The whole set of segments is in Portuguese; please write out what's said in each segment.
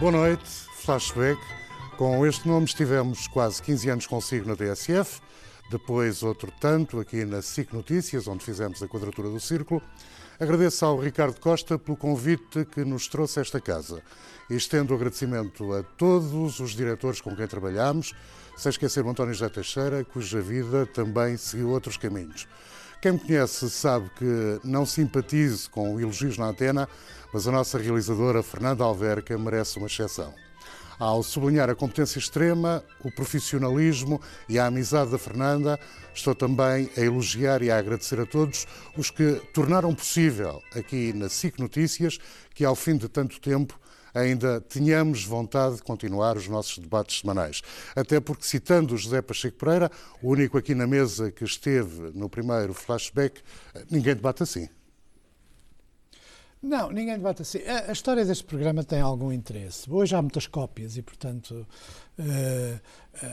Boa noite, Flashback. Com este nome estivemos quase 15 anos consigo na DSF, depois outro tanto aqui na SIC Notícias, onde fizemos a quadratura do círculo. Agradeço ao Ricardo Costa pelo convite que nos trouxe a esta casa e estendo o agradecimento a todos os diretores com quem trabalhamos, sem esquecer o António José Teixeira, cuja vida também seguiu outros caminhos. Quem me conhece sabe que não simpatizo com elogios na antena, mas a nossa realizadora Fernanda Alverca merece uma exceção. Ao sublinhar a competência extrema, o profissionalismo e a amizade da Fernanda, estou também a elogiar e a agradecer a todos os que tornaram possível aqui na SIC Notícias que, ao fim de tanto tempo, ainda tenhamos vontade de continuar os nossos debates semanais. Até porque, citando o José Pacheco Pereira, o único aqui na mesa que esteve no primeiro flashback, ninguém debate assim. Não, ninguém debate assim. A, a, história deste programa tem algum interesse. Hoje há muitas cópias e, portanto, uh,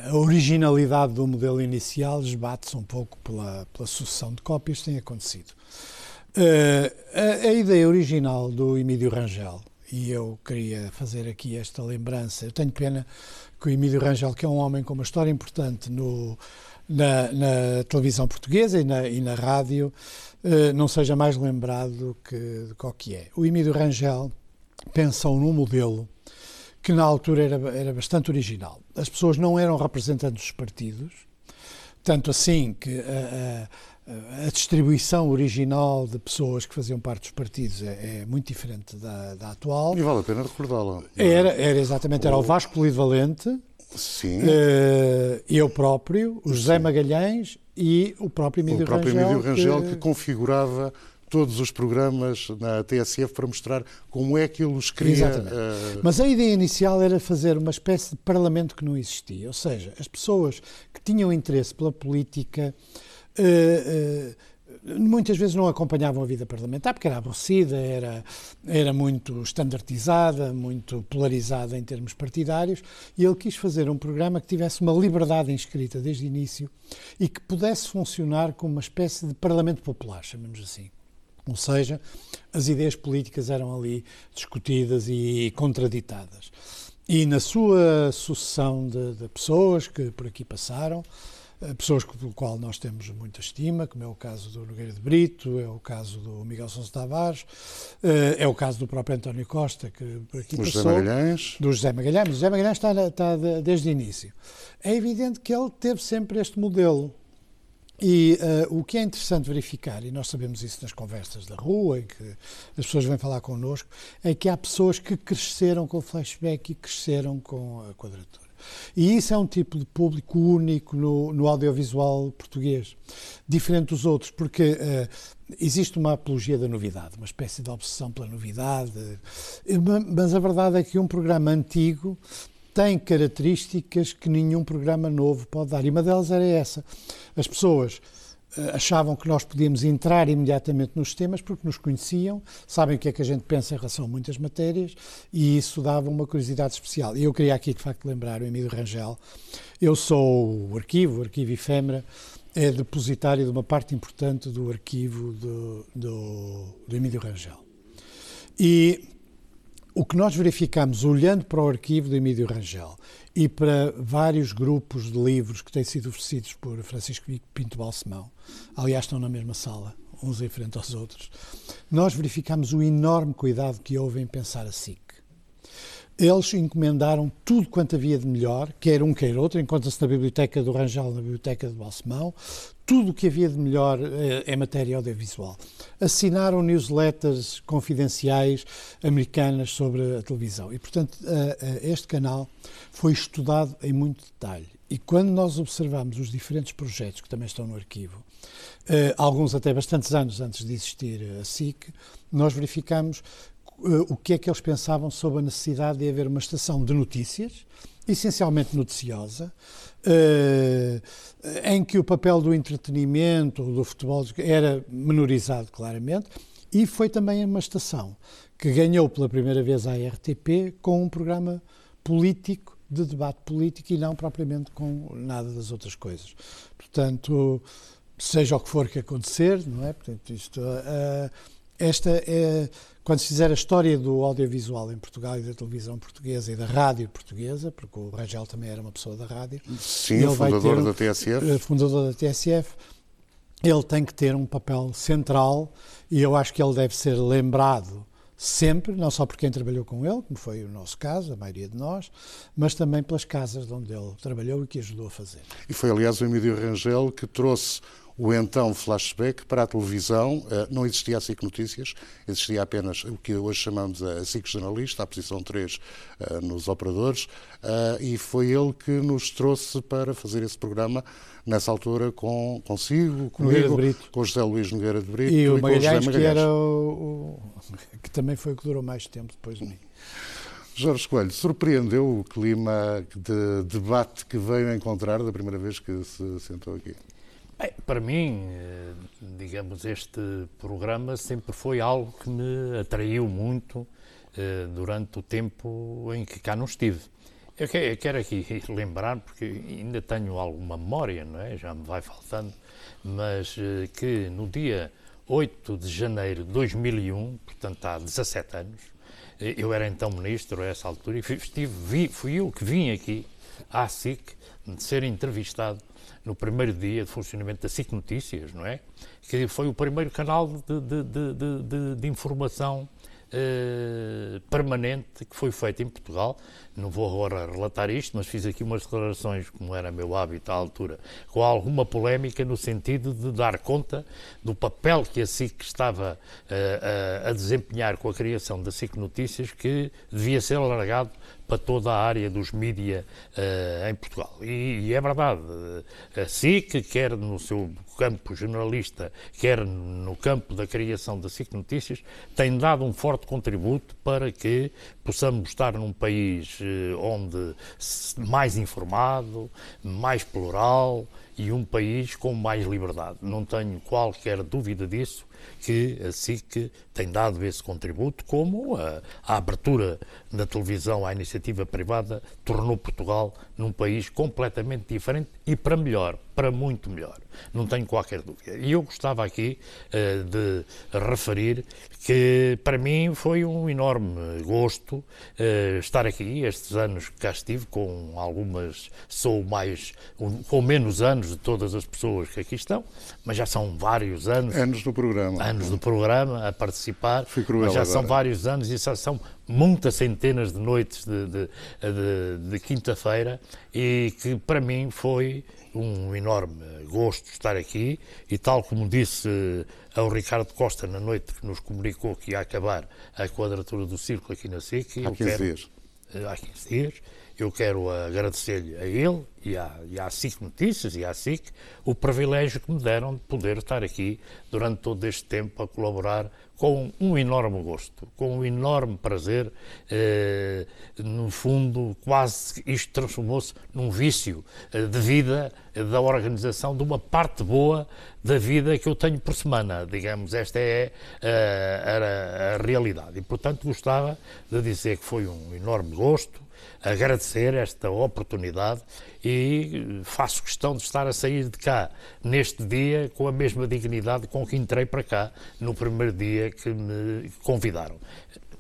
a originalidade do modelo inicial esbate-se um pouco pela, pela sucessão de cópias que tem acontecido. Uh, a, a, ideia original do Emílio Rangel, e eu queria fazer aqui esta lembrança. Eu tenho pena que o Emílio Rangel, que é um homem com uma história importante no, na, na televisão portuguesa e na, e na rádio, eh, não seja mais lembrado que, do que é. O Emílio Rangel pensou num modelo que na altura era, era bastante original. As pessoas não eram representantes dos partidos, tanto assim que a distribuição original de pessoas que faziam parte dos partidos é, é muito diferente da, da, atual. E vale a pena recordá-la. Era, era exatamente, era o Vasco Polivalente, Sim. Uh, eu próprio, o José Sim. Magalhães e o próprio Emílio Rangel. O próprio Rangel, Emílio Rangel que... que... configurava todos os programas na TSF para mostrar como é que ele os. Exatamente. Uh... Mas a ideia inicial era fazer uma espécie de parlamento que não existia, ou seja, as pessoas que tinham interesse pela política muitas vezes não acompanhavam a vida parlamentar porque era aborrecida, era, era muito standardizada, muito polarizada em termos partidários, e ele quis fazer um programa que tivesse uma liberdade inscrita desde o início e que pudesse funcionar como uma espécie de parlamento popular, chamemos assim. Ou seja, as ideias políticas eram ali discutidas e contraditadas. E na sua sucessão de, de pessoas que por aqui passaram, eh, pessoas pelo qual nós temos muita estima, como é o caso do Nogueira de Brito, é o caso do Miguel Sousa Tavares, eh, é o caso do próprio António Costa, que por aqui do passou. José Magalhães. Do José Magalhães. O José Magalhães está, está desde o início. É evidente que ele teve sempre este modelo. E uh, o que é interessante verificar, e nós sabemos isso nas conversas da rua, em que as pessoas vêm falar connosco, é que há pessoas que cresceram com o flashback e cresceram com a quadratura. E isso é um tipo de público único no, no audiovisual português, diferente dos outros, porque uh, existe uma apologia da novidade, uma espécie de obsessão pela novidade, mas a verdade é que um programa antigo tem características que nenhum programa novo pode dar, e uma delas era essa. As pessoas eh, achavam que nós podíamos entrar imediatamente nos temas porque nos conheciam, sabem o que é que a gente pensa em relação a muitas matérias e isso dava uma curiosidade especial. E eu queria aqui, de facto, lembrar o Emílio Rangel. Eu sou o arquivo, o arquivo Efêmera, é depositário de uma parte importante do arquivo do, do, do Emílio Rangel. E o que nós verificamos olhando para o arquivo do Emílio Rangel e para vários grupos de livros que têm sido oferecidos por Francisco Pinto Balsemão, aliás, estão na mesma sala, uns em frente aos outros, nós verificamos o enorme cuidado que houve em pensar a SIC. Eles encomendaram tudo quanto havia de melhor, quer um, quer outro, encontra-se na biblioteca do Rangel, na biblioteca de Balsemão, tudo o que havia de melhor eh, em matéria audiovisual. Assinaram newsletters confidenciais americanas sobre a televisão e, portanto, este canal foi estudado em muito detalhe. E quando nós observamos os diferentes projetos que também estão no arquivo, eh, alguns até bastantes anos antes de existir a SIC, nós verificamos eh, o que é que eles pensavam sobre a necessidade de haver uma estação de notícias, essencialmente noticiosa, uh, em que o papel do entretenimento, do futebol, era menorizado claramente, e foi também uma estação que ganhou pela primeira vez a RTP com um programa político, de debate político, e não propriamente com nada das outras coisas. Portanto, seja o que for que acontecer, não é? Portanto, isto. Uh, esta é, quando se fizer a história do audiovisual em Portugal e da televisão portuguesa e da rádio portuguesa, porque o Rangel também era uma pessoa da rádio. Sim, fundador da TSF. Eh, fundador da TSF. Ele tem que ter um papel central e eu acho que ele deve ser lembrado sempre, não só por quem trabalhou com ele, como foi o nosso caso, a maioria de nós, mas também pelas casas onde ele trabalhou e que ajudou a fazer. E foi, aliás, o Emílio Rangel que trouxe o então flashback para a televisão. Eh, não existia a SIC Notícias, existia apenas o que hoje chamamos a SIC Jornalista, a posição 3 eh, nos operadores, eh, e foi ele que nos trouxe para fazer esse programa nessa altura com, consigo, comigo, com José Luís Nogueira de Brito e, e o Magalhães, que era o, o, que também foi o que durou mais tempo depois de mim. Jorge Coelho, surpreendeu o clima de debate que veio encontrar da primeira vez que se sentou aqui? Bem, para mim, eh, digamos, este programa sempre foi algo que me atraiu muito eh, durante o tempo em que cá não estive. Eu quero aqui lembrar, porque ainda tenho alguma memória, não é? Já me vai faltando, mas eh, que no dia 8 de janeiro de 2001, portanto há 17 anos, eu era então ministro a essa altura e estive, fui eu que vim aqui à SIC de ser entrevistado no primeiro dia de funcionamento da SIC Notícias, não é? Que foi o primeiro canal de, de, de, de informação Uh, permanente que foi feito em Portugal. Não vou agora relatar isto, mas fiz aqui umas declarações, como era meu hábito à altura, com alguma polémica no sentido de dar conta do papel que a SIC estava uh, a desempenhar com a criação da SIC Notícias, que devia ser alargado para toda a área dos mídia uh, em Portugal. E, e, é verdade, a SIC, quer no seu campo generalista, quer no campo da criação da SIC Notícias, tem dado um forte contributo para que possamos estar num país uh, onde mais informado, mais plural e um país com mais liberdade. Não tenho qualquer dúvida disso que a SIC tem dado esse contributo, como a, a, abertura da televisão à iniciativa privada tornou Portugal num país completamente diferente e para melhor, para muito melhor. Não tenho qualquer dúvida. E eu gostava aqui uh, de referir que para mim foi um enorme gosto uh, estar aqui estes anos que cá estive, com algumas, sou mais, um, com menos anos de todas as pessoas que aqui estão, mas já são vários anos. Anos do programa. Anos do programa a participar. Fui cruel mas já agora. são vários anos e já são muitas centenas de noites de, de, de, de quinta-feira e que para mim foi um enorme gosto estar aqui e tal como disse ao Ricardo Costa na noite que nos comunicou que ia acabar a quadratura do círculo aqui na SIC. Há 15 quero, dias. Eh, há 15 dias. Eu quero agradecer-lhe a ele e à, e à SIC Notícias e à SIC o privilégio que me deram de poder estar aqui durante todo este tempo a colaborar com um enorme gosto, com um enorme prazer. Eh, no fundo, quase isto transformou-se num vício eh, de vida eh, da organização de uma parte boa da vida que eu tenho por semana. Digamos, esta é a, a, a realidade. E, portanto, gostava de dizer que foi um enorme gosto agradecer esta oportunidade e faço questão de estar a sair de cá neste dia com a mesma dignidade com que entrei para cá no primeiro dia que me convidaram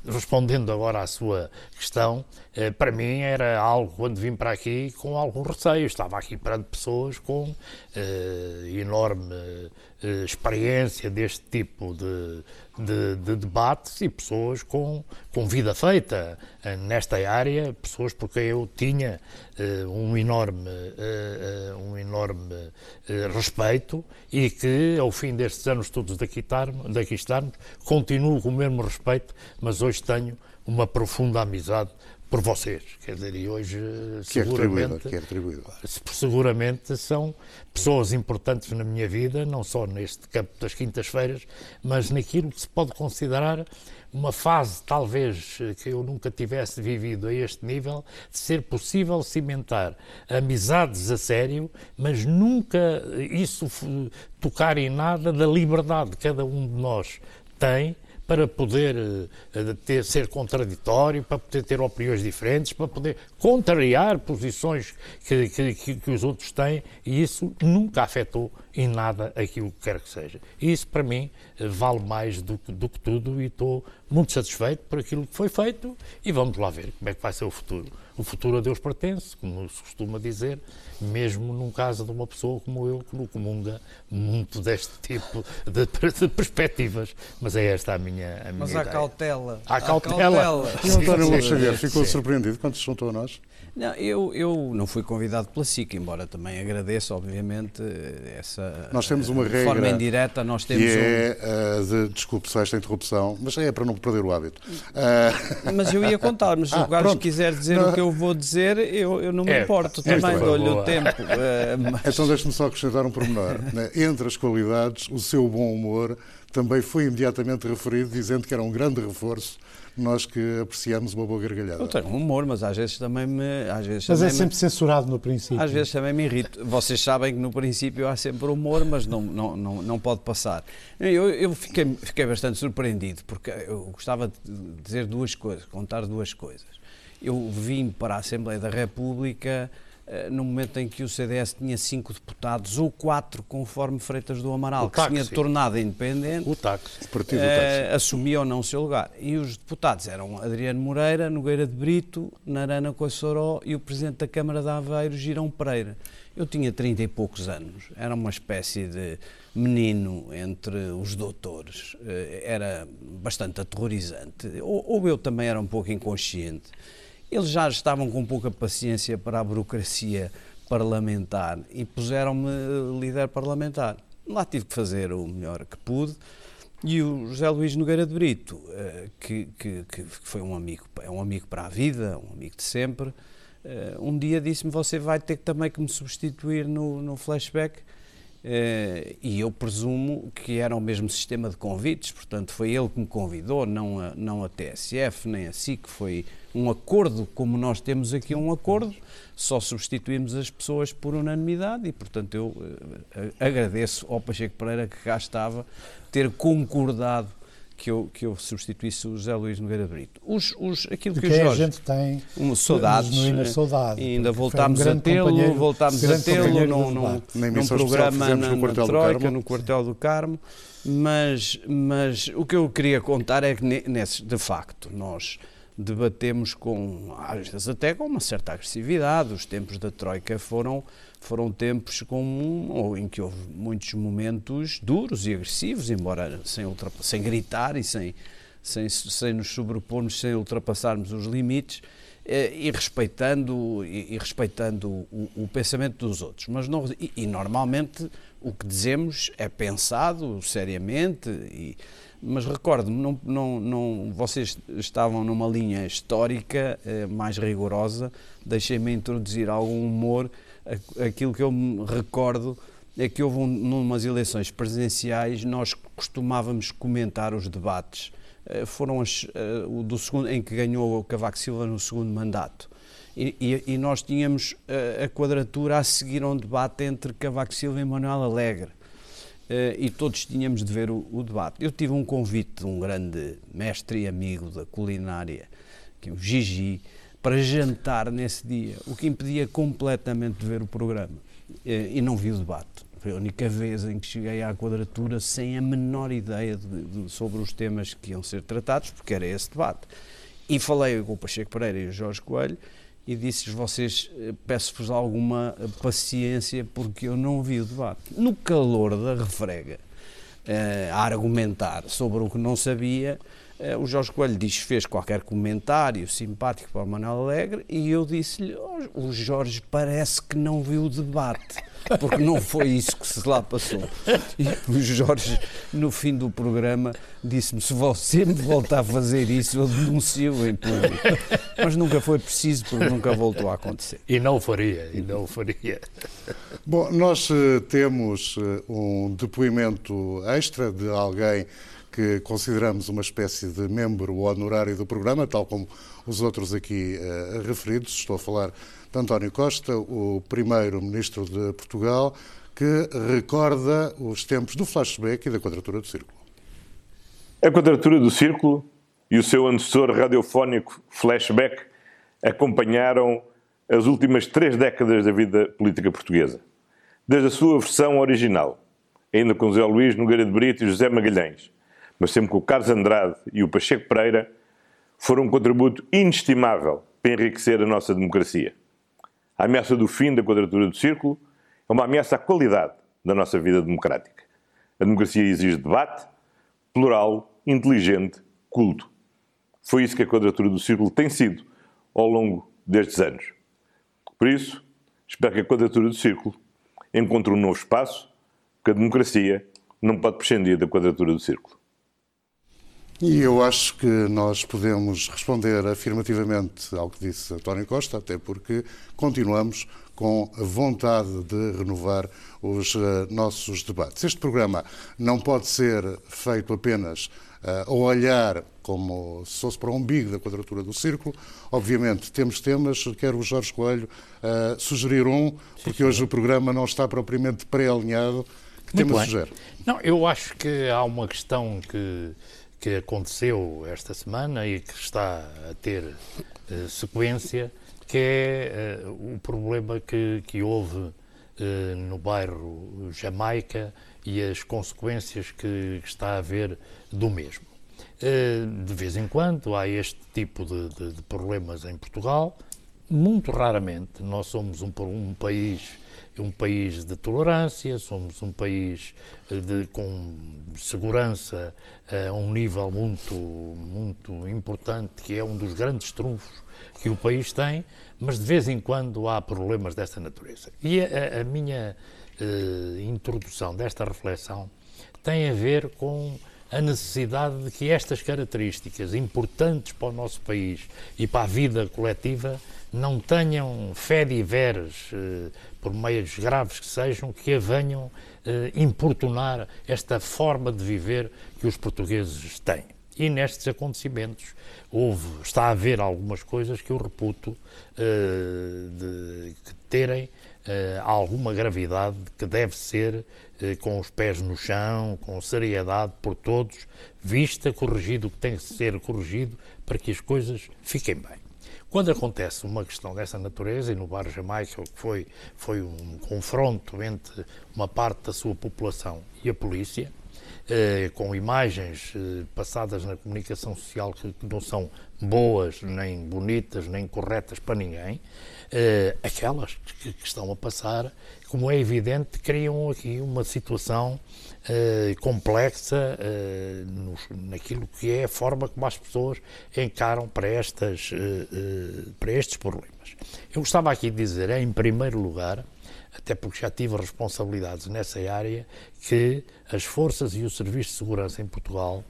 respondendo agora à sua questão, eh, para mim era algo, quando vim para aqui, com algum receio. Estava aqui perante pessoas com eh, enorme eh, experiência deste tipo de, de, de, debates e pessoas com, com vida feita. Eh, nesta área, pessoas por quem eu tinha uh, um enorme, uh, um enorme uh, respeito e que, ao fim destes anos todos daqui, estarmos, daqui estarmos, continuo com o mesmo respeito, mas hoje tenho uma profunda amizade por vocês. Quer dizer, e hoje que seguramente, é que é atribuído. seguramente são pessoas importantes na minha vida, não só neste campo das quintas-feiras, mas naquilo que se pode considerar uma fase, talvez, que eu nunca tivesse vivido a este nível, de ser possível cimentar amizades a sério, mas nunca isso tocar em nada da liberdade que cada um de nós tem para poder uh, ter, ser contraditório, para poder ter opiniões diferentes, para poder contrariar posições que, que, que, os outros têm, e isso nunca afetou e nada aquilo que quer que seja. E isso, para mim, vale mais do, do que tudo e estou muito satisfeito por aquilo que foi feito e vamos lá ver como é que vai ser o futuro. O futuro a Deus pertence, como se costuma dizer, mesmo num caso de uma pessoa como eu, que não comunga muito deste tipo de, de perspectivas. Mas é esta a minha, a minha Mas há cautela. Há cautela. cautela. E o António Xavier ficou sim. surpreendido quando se juntou a nós? Não, eu, eu não fui convidado pela SIC, embora também agradeço, obviamente, essa nós temos uma regra forma indireta. Nós temos que é um... uh, de, desculpe só esta interrupção, mas é para não perder o hábito. Uh... Mas eu ia contar, mas se ah, o Carlos quiser dizer não. o que eu vou dizer, eu, eu não me é, importo, também dou-lhe o tempo. Uh, mas... Então deixe-me só acrescentar um pormenor. Né? Entre as qualidades, o seu bom humor também foi imediatamente referido, dizendo que era um grande reforço nós que apreciamos uma boa gargalhada. Eu tenho humor, mas às vezes também me. Às vezes mas é sempre me, censurado no princípio. Às vezes também me irrito. Vocês sabem que no princípio há sempre humor, mas não, não, não, não pode passar. Eu, eu fiquei, fiquei bastante surpreendido, porque eu gostava de dizer duas coisas, contar duas coisas. Eu vim para a Assembleia da República no momento em que o CDS tinha cinco deputados, ou quatro, conforme Freitas do Amaral, que se tinha tornado independente, o táxi, o partido uh, assumia ou não o seu lugar. E os deputados eram Adriano Moreira, Nogueira de Brito, Narana Coissoró e o Presidente da Câmara de Aveiro, Girão Pereira. Eu tinha 30 e poucos anos, era uma espécie de menino entre os doutores, eh, era bastante aterrorizante. Ou, ou eu também era um pouco inconsciente. Eles já estavam com pouca paciência para a burocracia parlamentar e puseram-me líder parlamentar. Lá tive que fazer o melhor que pude. E o José Luís Nogueira de Brito, eh, que, que, que foi um amigo, é um amigo para a vida, um amigo de sempre, eh, um dia disse-me: Você vai ter também que me substituir no, no flashback. Eh, e eu presumo que era o mesmo sistema de convites, portanto, foi ele que me convidou, não a, não a TSF, nem a SIC, foi um acordo, como nós temos aqui um acordo, só substituímos as pessoas por unanimidade e, portanto, eu uh, agradeço ao Pacheco Pereira que cá estava ter concordado que eu, que eu substituísse o José Luís Nogueira Brito. Os, os, aquilo que, que o Jorge, a gente tem um, saudades, eh, saudade, e ainda voltámos um a tê-lo, voltámos a tê-lo num, num, num programa na, no na Troika, no Quartel do Carmo, mas, mas o que eu queria contar é que, nesse, de facto, nós debatemos com, às vezes até com uma certa agressividade. Os tempos da Troika foram, foram tempos com, em que houve muitos momentos duros e agressivos, embora sem, sem gritar e sem, sem, sem nos sobrepormos, sem ultrapassarmos os limites. Eh, e respeitando, e, e respeitando o, o, pensamento dos outros. Mas não, e, e normalmente o que dizemos é pensado seriamente e, mas recordo-me, não, não, não, vocês estavam numa linha histórica eh, mais rigorosa, deixei-me introduzir algum humor. Aquilo que eu me recordo é que houve um, numas eleições presidenciais, nós costumávamos comentar os debates. Eh, foram as, eh, o do segundo, em que ganhou o Cavaco Silva no segundo mandato. E, e, e nós tínhamos a, a quadratura a seguir um debate entre Cavaco Silva e Manuel Alegre e todos tínhamos de ver o, o, debate. Eu tive um convite de um grande mestre e amigo da culinária, que é o Gigi, para jantar nesse dia, o que impedia completamente de ver o programa. Uh, e não vi o debate. Foi a única vez em que cheguei à quadratura sem a menor ideia de, de, sobre os temas que iam ser tratados, porque era esse debate. E falei com o Pacheco Pereira e o Jorge Coelho, e disse-lhes: Vocês, eh, peço-vos alguma eh, paciência porque eu não vi o debate. No calor da refrega, a argumentar sobre o que não sabia, o Jorge Coelho diz, fez qualquer comentário simpático para o Manuel Alegre e eu disse-lhe: oh, O Jorge parece que não viu o debate porque não foi isso que se lá passou. E o Jorge, no fim do programa, disse-me: se você me voltar a fazer isso, eu denuncio em público. Mas nunca foi preciso, porque nunca voltou a acontecer. E não o faria, e não o faria. Bom, nós uh, temos uh, um depoimento extra de alguém que consideramos uma espécie de membro honorário do programa, tal como os outros aqui uh, referidos. Estou a falar de António Costa, o primeiro-ministro de Portugal, que recorda os tempos do flashback e da quadratura do círculo. A quadratura do círculo e o seu antecessor radiofónico flashback acompanharam as últimas três décadas da vida política portuguesa. Desde a sua versão original, ainda com José Luís Nogueira de Brito e José Magalhães, mas sempre com o Carlos Andrade e o Pacheco Pereira, foram um contributo inestimável para enriquecer a nossa democracia. A ameaça do fim da quadratura do círculo é uma ameaça à qualidade da nossa vida democrática. A democracia exige debate, plural, inteligente, culto. Foi isso que a quadratura do círculo tem sido ao longo destes anos. Por isso, espero que a quadratura do círculo encontre um novo espaço, porque a democracia não pode prescindir da quadratura do círculo. E eu acho que nós podemos responder afirmativamente ao que disse António Costa, até porque continuamos com a vontade de renovar os uh, nossos debates. Este programa não pode ser feito apenas uh, ao olhar como se fosse para o umbigo da quadratura do círculo. Obviamente, temos temas, quero o Jorge Coelho uh, sugerir um, porque hoje o programa não está propriamente pré-alinhado. Que Muito tema sugere? Não, eu acho que há uma questão que que aconteceu esta semana e que está a ter uh, sequência, que é uh, o problema que, que houve uh, no bairro Jamaica e as consequências que, que está a haver do mesmo. de vez em quando há este tipo de, de, de, problemas em Portugal, muito raramente. Nós somos um, um país um país de tolerância, somos um país eh, de, com segurança eh, a um nível muito, muito importante, que é um dos grandes trunfos que o país tem, mas de vez em quando há problemas desta natureza. E a, a minha uh, introdução desta reflexão tem a ver com a necessidade de que estas características importantes para o nosso país e para a vida coletiva não tenham fé de veres, eh, por meios graves que sejam, que a venham eh, importunar esta forma de viver que os portugueses têm. E nestes acontecimentos houve, está a haver algumas coisas que eu reputo eh, de, que terem alguma gravidade, que deve ser com os pés no chão, com seriedade por todos, vista, corrigido o que tem que ser corrigido para que as coisas fiquem bem. Quando acontece uma questão dessa natureza, e no Bar Jamaica foi, foi um confronto entre uma parte da sua população e a polícia, eh, com imagens eh, passadas na comunicação social que, não são boas, nem bonitas, nem corretas para ninguém, eh, aquelas que, estão a passar, como é evidente, criam aqui uma situação complexa naquilo que é a forma como as pessoas encaram para, estas, para estes problemas. Eu gostava aqui de dizer, em primeiro lugar, até porque já tive responsabilidades nessa área, que as forças e o Serviço de Segurança em Portugal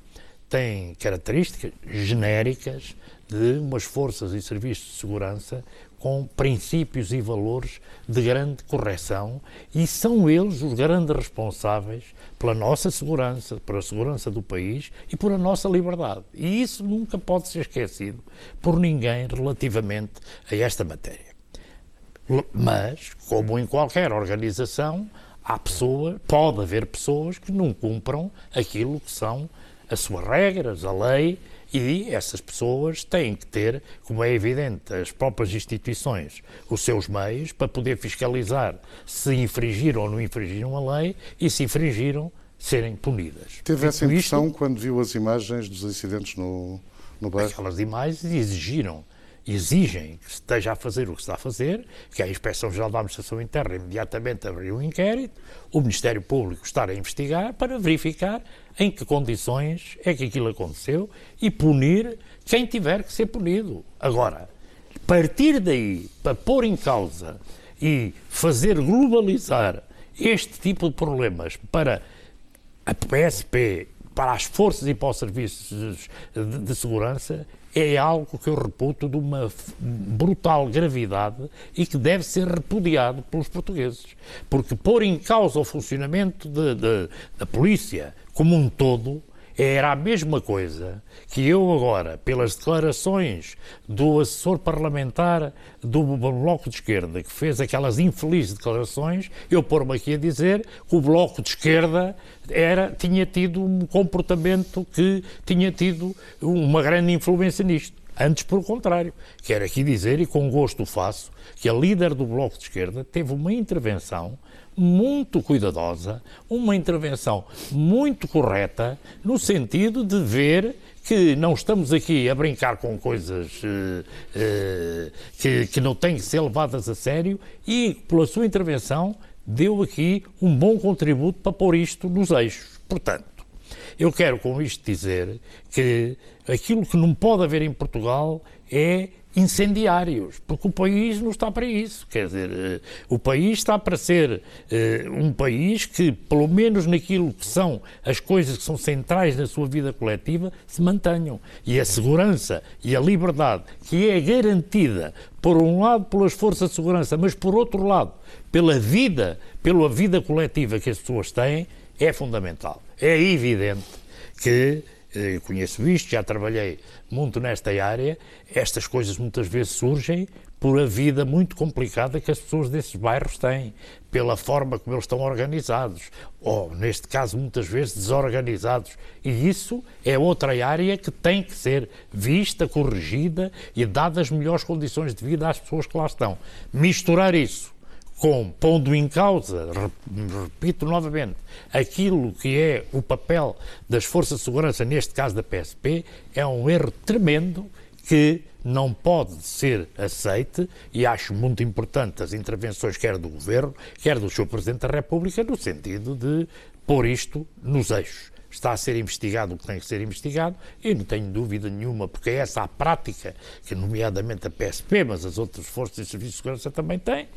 têm características genéricas de umas forças e serviços de segurança com princípios e valores de grande correção e são eles os grandes responsáveis pela nossa segurança, pela segurança do país e por a nossa liberdade. E isso nunca pode ser esquecido por ninguém relativamente a esta matéria. Mas, como em qualquer organização, há pessoas, pode haver pessoas que não cumpram aquilo que são as suas regras, a lei e essas pessoas têm que ter, como é evidente, as próprias instituições, os seus meios para poder fiscalizar se infringiram ou não infringiram a lei e se infringiram, serem punidas. Teve essa impressão isto, quando viu as imagens dos incidentes no, no bairro? Aquelas imagens exigiram exigem que esteja a fazer o que está a fazer, que a Inspeção-Geral da Administração Interna imediatamente abrir um inquérito, o Ministério Público estar a investigar para verificar em que condições é que aquilo aconteceu e punir quem tiver que ser punido. Agora, partir daí para pôr em causa e fazer globalizar este tipo de problemas para a PSP, para as forças e para os serviços de, de segurança, é algo que eu reputo de uma brutal gravidade e que deve ser repudiado pelos portugueses. Porque pôr em causa o funcionamento de, de, da polícia como um todo era a mesma coisa que eu agora, pelas declarações do assessor parlamentar do Bloco de Esquerda, que fez aquelas infelizes declarações, eu pôr-me aqui a dizer que o Bloco de Esquerda era, tinha tido um comportamento que tinha tido uma grande influência nisto. Antes, pelo contrário. Quero aqui dizer, e com gosto faço, que a líder do Bloco de Esquerda teve uma intervenção muito cuidadosa, uma intervenção muito correta, no sentido de ver que não estamos aqui a brincar com coisas uh, uh, que, que não têm que ser levadas a sério e, pela sua intervenção, deu aqui um bom contributo para pôr isto nos eixos. Portanto, eu quero com isto dizer que aquilo que não pode haver em Portugal é incendiários, porque o país não está para isso. Quer dizer, eh, o país está para ser uh, um país que, pelo menos naquilo que são as coisas que são centrais na sua vida coletiva, se mantenham. E a segurança e a liberdade, que é garantida, por um lado, pelas forças de segurança, mas por outro lado, pela vida, pela vida coletiva que as pessoas têm, é fundamental. É evidente que eu conheço isto, já trabalhei muito nesta área, estas coisas muitas vezes surgem por a vida muito complicada que as pessoas desses bairros têm, pela forma como eles estão organizados, ou, neste caso, muitas vezes desorganizados. E isso é outra área que tem que ser vista, corrigida e dadas as melhores condições de vida às pessoas que lá estão. Misturar isso com pondo em causa, repito novamente, aquilo que é o papel das forças de segurança, neste caso da PSP, é um erro tremendo que não pode ser aceite e acho muito importante as intervenções quer do Governo, quer do Sr. Presidente da República, no sentido de pôr isto nos eixos. Está a ser investigado o que tem que ser investigado e não tenho dúvida nenhuma, porque é essa a prática que, nomeadamente a PSP, mas as outras forças de serviço de segurança também têm,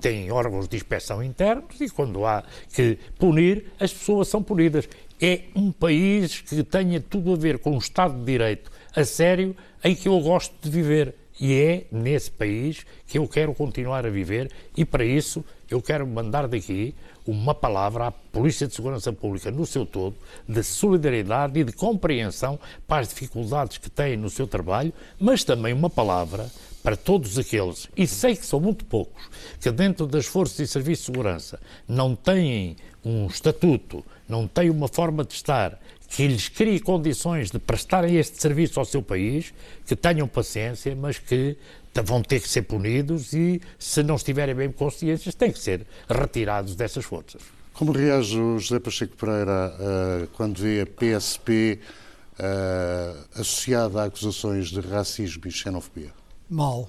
têm órgãos de inspeção internos e quando há que punir, as pessoas são punidas. É um país que tenha tudo a ver com o Estado de Direito a sério em que eu gosto de viver. E é nesse país que eu quero continuar a viver e para isso eu quero mandar daqui uma palavra à Polícia de Segurança Pública no seu todo, de solidariedade e de compreensão para as dificuldades que têm no seu trabalho, mas também uma palavra para todos aqueles, e sei que são muito poucos, que dentro das forças e serviços de segurança não têm um estatuto, não têm uma forma de estar que lhes crie condições de prestarem este serviço ao seu país, que tenham paciência, mas que vão ter que ser punidos e, se não estiverem bem consciências, têm que ser retirados dessas forças. Como reage o José Pacheco Pereira uh, quando vê a PSP uh, eh, associada a acusações de racismo e xenofobia? Mal.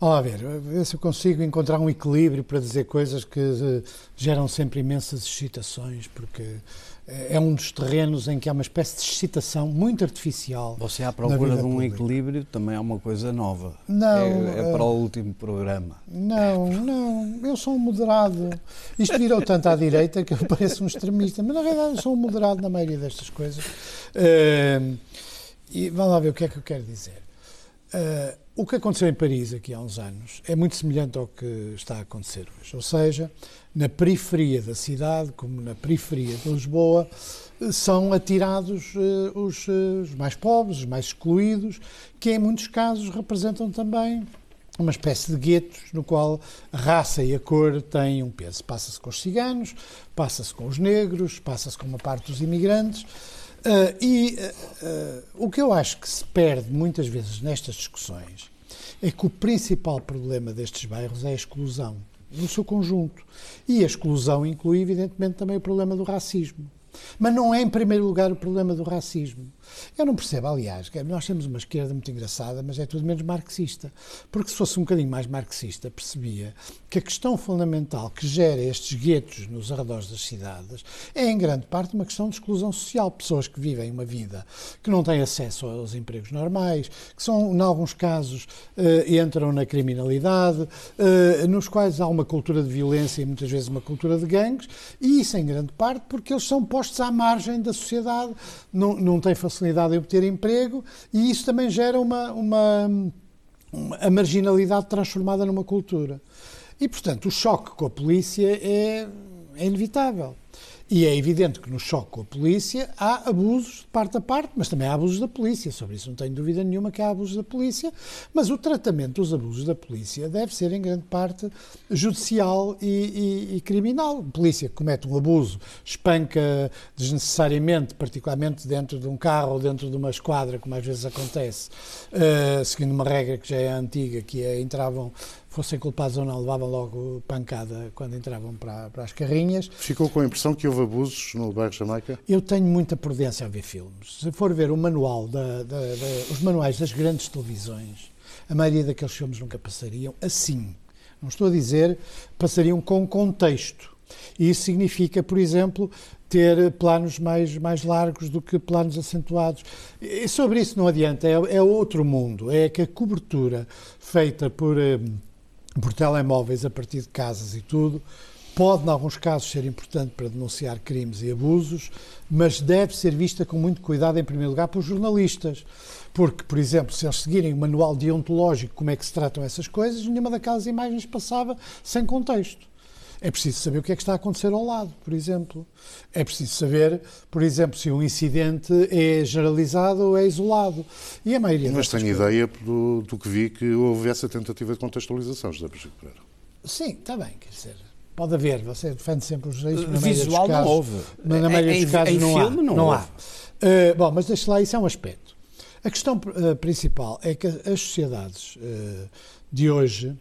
Vamos lá ver, ver se eu consigo encontrar um equilíbrio para dizer coisas que uh, geram sempre imensas excitações, porque é um dos terrenos em que há uma espécie de excitação muito artificial. Você à procura de um pública. equilíbrio também é uma coisa nova. Não. É, é para o último programa. Não, não. Eu sou um moderado. Isto virou tanto à direita que eu pareço um extremista, mas na verdade eu sou um moderado na maioria destas coisas. Uh, e vamos lá ver o que é que eu quero dizer. O que aconteceu em Paris aqui há uns anos é muito semelhante ao que está a acontecer hoje. Ou seja, na periferia da cidade, como na periferia de Lisboa, são atirados uh, os, uh, os, mais pobres, os mais excluídos, que em muitos casos representam também uma espécie de guetos no qual a raça e a cor têm um peso. Passa-se com os ciganos, passa-se com os negros, passa-se com uma parte dos imigrantes. Uh, e uh, o que eu acho que se perde muitas vezes nestas discussões é que o principal problema destes bairros é a exclusão, no seu conjunto. E a exclusão inclui, evidentemente, também o problema do racismo. Mas não é, em primeiro lugar, o problema do racismo. Eu não percebo, aliás, que nós temos uma esquerda muito engraçada, mas é tudo menos marxista. Porque se fosse um bocadinho mais marxista, percebia que a questão fundamental que gera estes guetos nos arredores das cidades é, em grande parte, uma questão de exclusão social. Pessoas que vivem uma vida que não têm acesso aos empregos normais, que são, em alguns casos, eh, entram na criminalidade, eh, nos quais há uma cultura de violência e muitas vezes uma cultura de gangues, e isso, em grande parte, porque eles são postos à margem da sociedade, não, não têm facilidade em obter emprego e isso também gera uma, uma, uma a marginalidade transformada numa cultura. E, portanto, o choque com a polícia é, é inevitável. E é evidente que no choque com a polícia há abusos de parte a parte, mas também há abusos da polícia. Sobre isso não tenho dúvida nenhuma que há abusos da polícia, mas o tratamento dos abusos da polícia deve ser, em grande parte, judicial e, e, e criminal. A polícia comete um abuso, espanca desnecessariamente, particularmente dentro de um carro ou dentro de uma esquadra, como às vezes acontece, uh, seguindo uma regra que já é antiga, que é entravam fossem culpados ou não, levavam logo pancada quando entravam para, para as carrinhas. Ficou com a impressão que houve abusos no bairro Jamaica? Eu tenho muita prudência a ver filmes. Se for ver o manual, da, da, da, os manuais das grandes televisões, a maioria daqueles filmes nunca passariam assim. Não estou a dizer passariam com contexto. E isso significa, por exemplo, ter planos mais, mais largos do que planos acentuados. E sobre isso não adianta, é, é outro mundo. É que a cobertura feita por, eh, por telemóveis a partir de casas e tudo pode, em alguns casos, ser importante para denunciar crimes e abusos, mas deve ser vista com muito cuidado, em primeiro lugar, pelos jornalistas. Porque, por exemplo, se eles seguirem o manual deontológico como é que se tratam essas coisas, nenhuma daquelas imagens passava sem contexto. É preciso saber o que é que está a acontecer ao lado, por exemplo. É preciso saber, por exemplo, se um incidente é generalizado ou é isolado. E a maioria Mas tenho coisas... ideia do, do, que vi que houve essa tentativa de contextualização, José Pacheco Pereira. Sim, está bem, quer dizer. Pode haver, você defende sempre os juízes. Visual casos, não houve. Mas na maioria em, dos casos em não filme há. Não, não houve. há. Uh, bom, mas deixe lá, isso é um aspecto. A questão uh, principal é que as sociedades uh, de hoje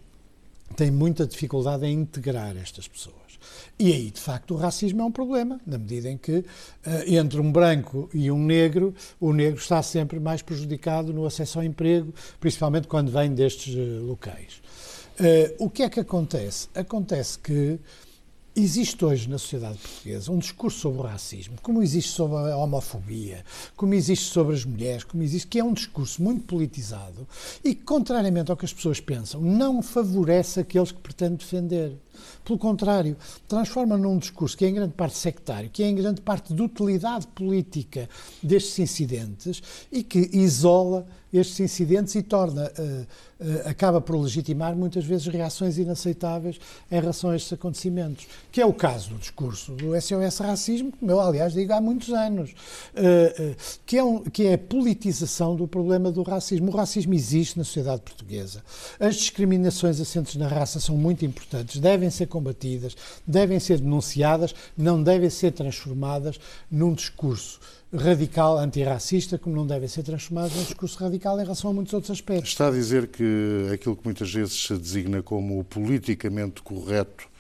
têm muita dificuldade em integrar estas pessoas. E aí, de facto, o racismo é um problema, na medida em que, uh, entre um branco e um negro, o negro está sempre mais prejudicado no acesso ao emprego, principalmente quando vem destes uh, locais. Uh, o que é que acontece? Acontece que Existe hoje na sociedade portuguesa um discurso sobre o racismo, como existe sobre a homofobia, como existe sobre as mulheres, como existe, que é um discurso muito politizado e que, contrariamente ao que as pessoas pensam, não favorece aqueles que pretende defender. Pelo contrário, transforma num discurso que é em grande parte sectário, que é em grande parte de utilidade política destes incidentes e que isola estes incidentes e torna, uh, uh, acaba por legitimar muitas vezes reações inaceitáveis em relação a estes acontecimentos, que é o caso do discurso do SOS Racismo, como eu, aliás, digo há muitos anos, uh, que, é um, que é a politização do problema do racismo. O racismo existe na sociedade portuguesa. As discriminações assentes na raça são muito importantes, devem ser combatidas, devem ser denunciadas, não devem ser transformadas num discurso radical antirracista, como não devem ser transformadas num discurso radical em relação a muitos outros aspectos. Está a dizer que aquilo que muitas vezes se designa como politicamente correto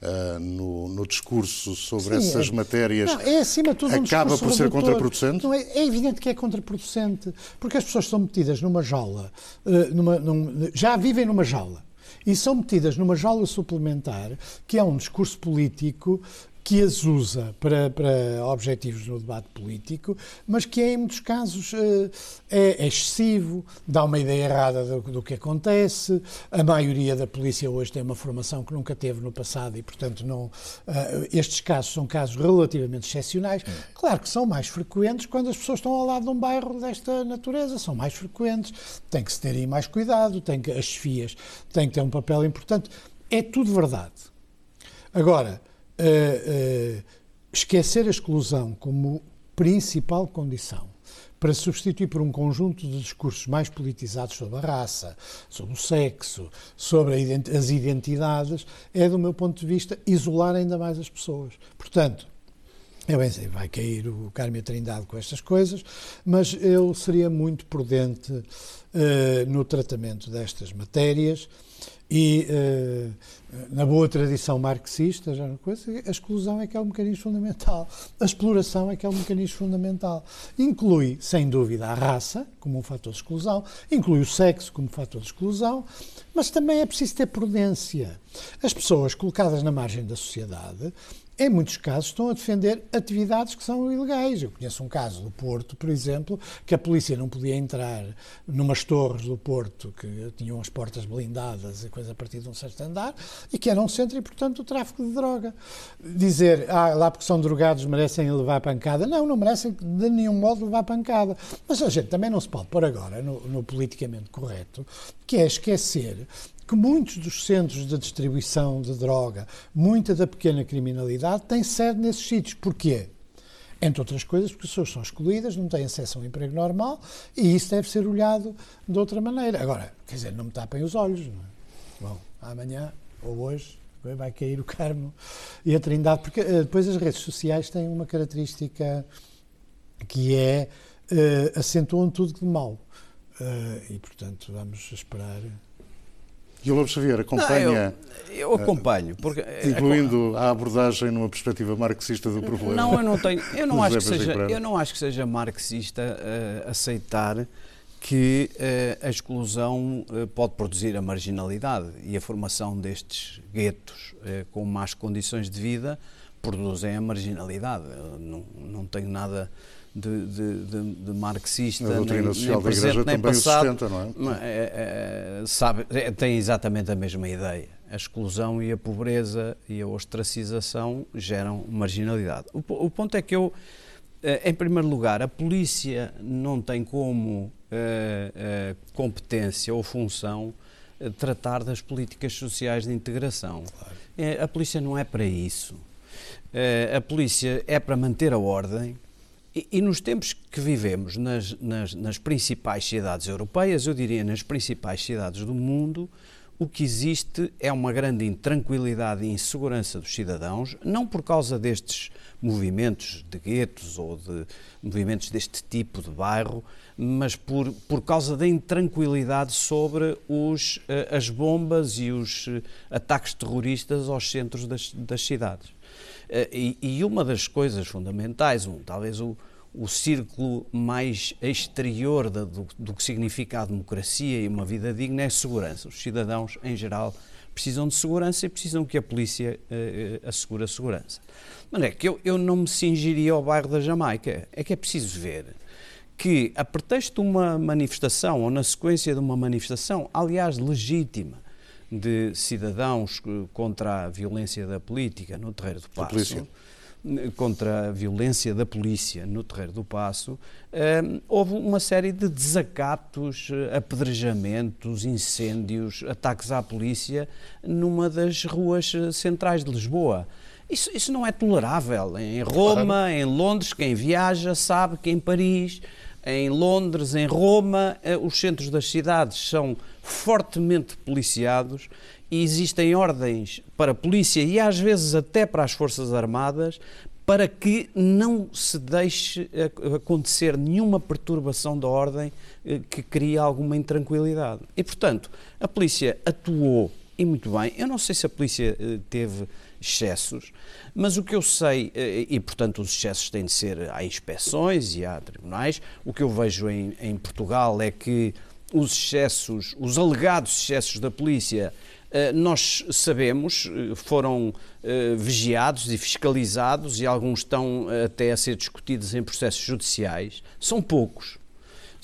Uh, no, no, discurso sobre Sim, essas é, matérias não, é acima de tudo um acaba por ser contraproducente? Não, é, é, evidente que é contraproducente, porque as pessoas estão metidas numa jaula, uh, numa, num, já vivem numa jaula e são metidas numa jaula suplementar, que é um discurso político que as usa para, para objetivos no debate político, mas que em muitos casos eh, é, é excessivo, dá uma ideia errada do, do, que acontece. A maioria da polícia hoje tem uma formação que nunca teve no passado e, portanto, não, eh, estes casos são casos relativamente excepcionais. Claro que são mais frequentes quando as pessoas estão ao lado de um bairro desta natureza, são mais frequentes, tem que se ter aí mais cuidado, tem que, as FIAs têm que ter um papel importante. É tudo verdade. Agora, uh, esquecer a exclusão como principal condição para substituir por um conjunto de discursos mais politizados sobre a raça, sobre o sexo, sobre as identidades, é, do meu ponto de vista, isolar ainda mais as pessoas. Portanto, eu bem sei, vai cair o Carme Trindade com estas coisas, mas eu seria muito prudente uh, no tratamento destas matérias e, uh, na boa tradição marxista, já coisa, a exclusão é que é o mecanismo fundamental. A exploração é que é o mecanismo fundamental. Inclui, sem dúvida, a raça como um fator de exclusão, inclui o sexo como fator de exclusão, mas também é preciso ter prudência. As pessoas colocadas na margem da sociedade em muitos casos, estão a defender atividades que são ilegais. Eu conheço um caso do Porto, por exemplo, que a polícia não podia entrar numas torres do Porto que tinham as portas blindadas e coisa a partir de um certo andar e que era um centro e, portanto, o tráfico de droga. Dizer, ah, lá porque são drogados merecem levar pancada. Não, não merecem de nenhum modo levar pancada. Mas a gente também não se pode pôr agora no, no politicamente correto, que é esquecer que muitos dos centros de distribuição de droga, muita da pequena criminalidade, tem sede nesses sítios. Porquê? Entre outras coisas, porque as pessoas são excluídas, não têm acesso a um emprego normal e isso deve ser olhado de outra maneira. Agora, quer dizer, não me tapem os olhos. Não é? Bom, amanhã ou hoje vai cair o Carmo e a Trindade, porque uh, depois as redes sociais têm uma característica que é uh, acentuam tudo de mal. Uh, e, portanto, vamos esperar E o Lobo Xavier acompanha. Não, eu, eu, acompanho. Porque, incluindo a abordagem numa perspectiva marxista do problema. Não, eu não tenho. Eu não, acho que, seja, eu não acho que seja marxista uh, aceitar que uh, a exclusão uh, pode produzir a marginalidade e a formação destes guetos com más condições de vida produzem a marginalidade. Eu não, não tenho nada de, de, de, de marxista, a doutrina nem, social nem da presente, nem passado, sustenta, não é? é, é sabe, é, tem exatamente a mesma ideia. A exclusão e a pobreza e a ostracização geram marginalidade. O, o ponto é que eu, eh, em primeiro lugar, a polícia não tem como uh, uh, competência ou função uh, tratar das políticas sociais de integração. Claro. a polícia não é para isso. a polícia é para manter a ordem, e, e, nos tempos que vivemos nas, nas, nas, principais cidades europeias, eu diria nas principais cidades do mundo, o que existe é uma grande intranquilidade e insegurança dos cidadãos, não por causa destes movimentos de guetos ou de movimentos deste tipo de bairro, mas por, por causa da intranquilidade sobre os, eh, as bombas e os eh, ataques terroristas aos centros das, das cidades. Eh, e, e, uma das coisas fundamentais, um, talvez o, o círculo mais exterior do, do, que significa a democracia e uma vida digna é a segurança. Os cidadãos, em geral, precisam de segurança e precisam que a polícia uh, assegure a segurança. Mas é que eu, eu não me cingiria ao bairro da Jamaica. É que é preciso ver que, a pretexto de uma manifestação ou na sequência de uma manifestação, aliás, legítima, de cidadãos contra a violência da política no Terreiro do Passo, contra a violência da polícia no Terreiro do Passo, hum, houve uma série de desacatos, apedrejamentos, incêndios, ataques à polícia numa das ruas centrais de Lisboa. Isso, isso não é tolerável. Em Roma, em Londres, quem viaja sabe que em Paris, em Londres, em Roma, eh, os centros das cidades são fortemente policiados e existem ordens para a polícia e às vezes até para as Forças Armadas para que não se deixe acontecer nenhuma perturbação da ordem eh, que crie alguma intranquilidade. E, portanto, a polícia atuou e muito bem. Eu não sei se a polícia eh, teve excessos, mas o que eu sei, eh, e portanto os excessos têm de ser, há inspeções e há tribunais, o que eu vejo em, em Portugal é que os excessos, os alegados excessos da polícia, eh, nós sabemos, eh, foram vigiados e fiscalizados e alguns estão até a ser discutidos em processos judiciais. São poucos.